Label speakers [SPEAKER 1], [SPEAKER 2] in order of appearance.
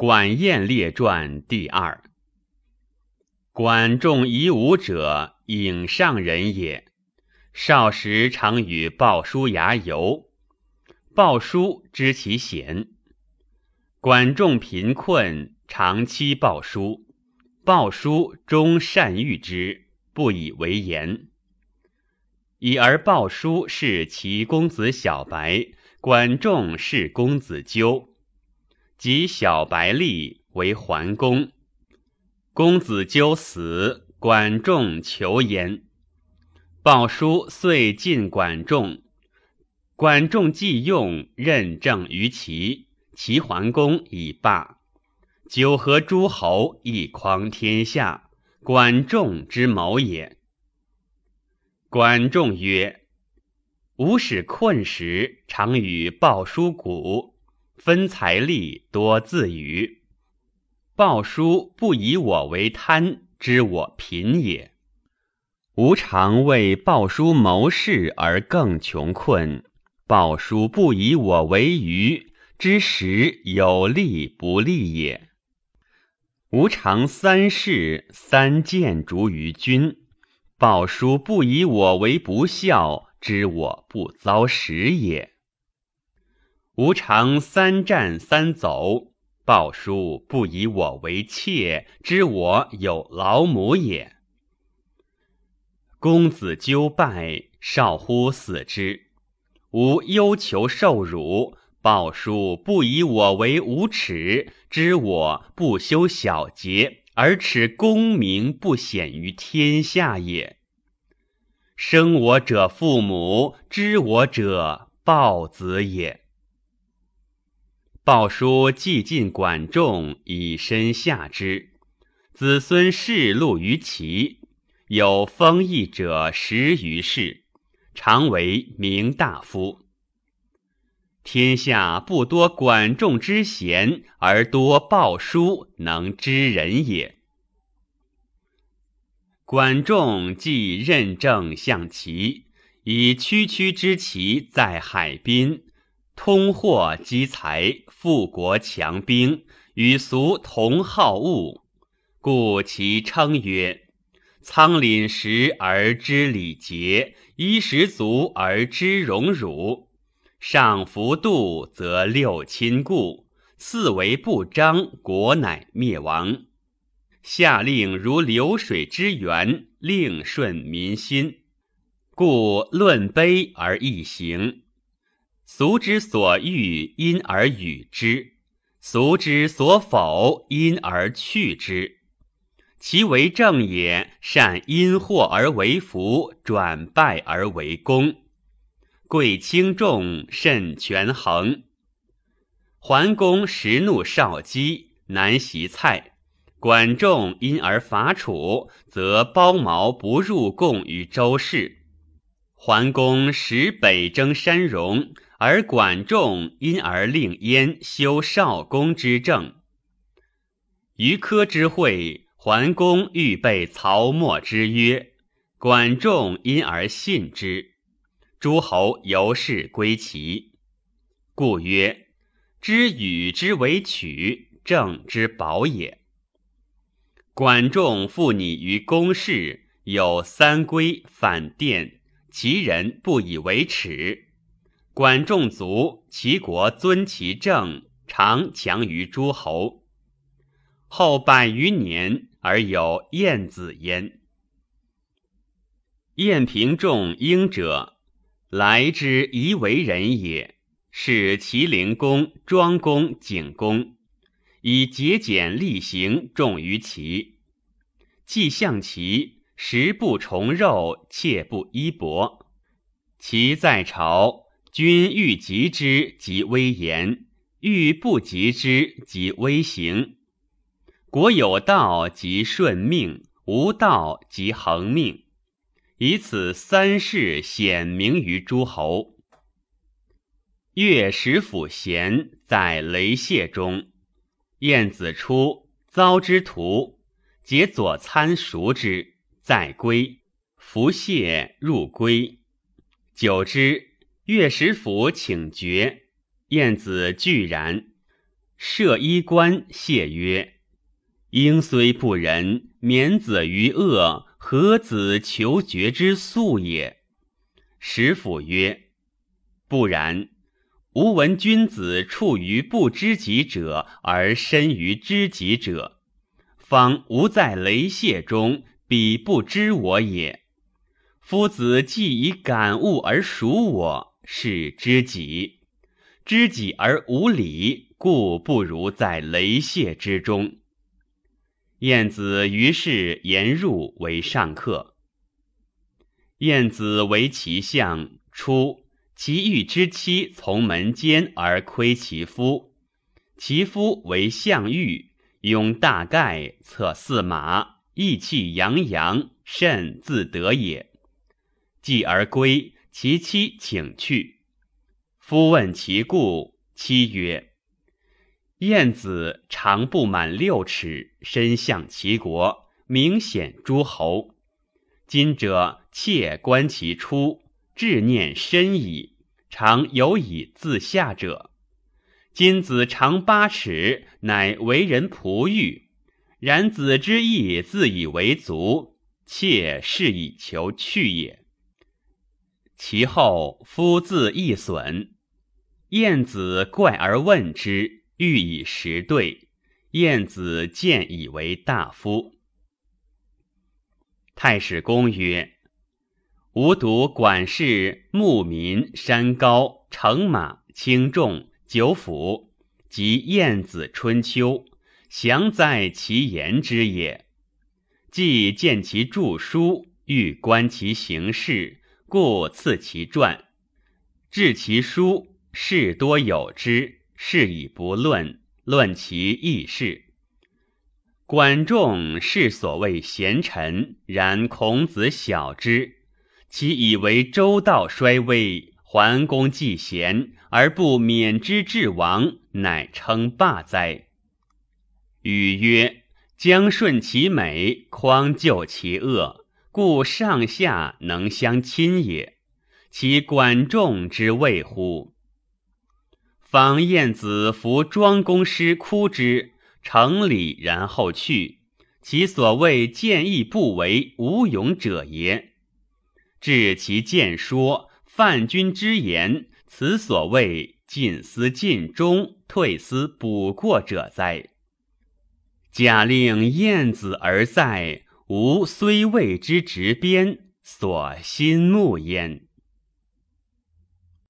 [SPEAKER 1] 管晏列传第二。管仲以武者，颍上人也。少时常与鲍叔牙游。鲍叔知其贤。管仲贫困，常欺鲍叔。鲍叔终善遇之，不以为言。已而鲍叔是其公子小白，管仲是公子纠。及小白立为桓公，公子纠死，管仲求焉。鲍叔遂进管仲，管仲既用，任政于齐，齐桓公以罢。九合诸侯，一匡天下，管仲之谋也。管仲曰：“吾使困时，常与鲍叔鼓。”分财利多自语，鲍叔不以我为贪，知我贫也。吾常为鲍叔谋事而更穷困，鲍叔不以我为愚，知时有利不利也。吾常三事三谏逐于君，鲍叔不以我为不孝，知我不遭时也。吾常三战三走，鲍叔不以我为妾，知我有老母也。公子纠败，少乎死之。吾忧求受辱，鲍叔不以我为无耻，知我不修小节，而耻功名不显于天下也。生我者父母，知我者鲍子也。鲍叔既尽管仲，以身下之，子孙世禄于齐，有封邑者十余世，常为名大夫。天下不多管仲之贤，而多鲍叔能知人也。管仲既任政向齐，以区区之齐在海滨。通货积财，富国强兵，与俗同好恶，故其称曰：“仓廪实而知礼节，衣食足而知荣辱。上服度，则六亲故；四维不张，国乃灭亡。下令如流水之源，令顺民心。故论卑而易行。”俗之所欲，因而与之；俗之所否，因而去之。其为正也，善因祸而为福，转败而为功。贵轻重，慎权衡。桓公时怒少姬，难袭蔡。管仲因而伐楚，则包茅不入贡于周氏。桓公使北征山戎。而管仲因而令燕修少公之政，于科之会，桓公欲备曹沫之约，管仲因而信之，诸侯由是归齐。故曰：知与之为取，政之宝也。管仲附拟于公事，有三规反殿，其人不以为耻。管仲卒，齐国尊其政，常强于诸侯。后百余年，而有晏子焉。晏平仲英者，来之宜为人也。是齐灵公、庄公、景公，以节俭厉行，重于齐。既象齐，食不重肉，切不衣帛。齐在朝。君欲及之，即威严；欲不及之，即威行。国有道，即顺命；无道，即恒命。以此三事显明于诸侯。越使府贤在雷泄中，晏子出，遭之徒，解左参熟之，再归，伏谢入归，久之。岳使府请爵，晏子拒然。射衣冠，谢曰：“婴虽不仁，免子于恶，何子求爵之素也？”使府曰：“不然。吾闻君子处于不知己者，而身于知己者，方吾在雷泄中，彼不知我也。夫子既以感悟而属我，是知己；知己而无礼。”故不如在雷泄之中。晏子于是言入为上客。晏子为其相，出其欲之妻从门间而窥其夫，其夫为相欲，拥大盖，策驷马，意气洋洋，甚自得也。继而归，其妻请去。夫问其故，妻曰。晏子长不满六尺，身向齐国，明显诸侯。今者妾观其出，志念深矣，常有以自下者。今子长八尺，乃为人仆御。然子之意自以为足，妾是以求去也。其后夫自益损，晏子怪而问之。欲以时对，晏子见以为大夫。太史公曰：“吾独管事牧民、山高、乘马、轻重、九府，及晏子《春秋》，详在其言之也。既见其著书，欲观其行事，故赐其传。至其书，事多有之。”是以不论，论其义事。管仲是所谓贤臣，然孔子晓之，其以为周道衰微，桓公既贤，而不免之至亡，乃称霸哉？语曰：将顺其美，匡救其恶，故上下能相亲也。其管仲之谓乎？方晏子服庄公师哭之，成礼然后去。其所谓见义不为，无勇者也。至其见说犯君之言，此所谓进思尽忠，退思补过者哉？假令晏子而在，吾虽谓之执鞭，所心慕焉。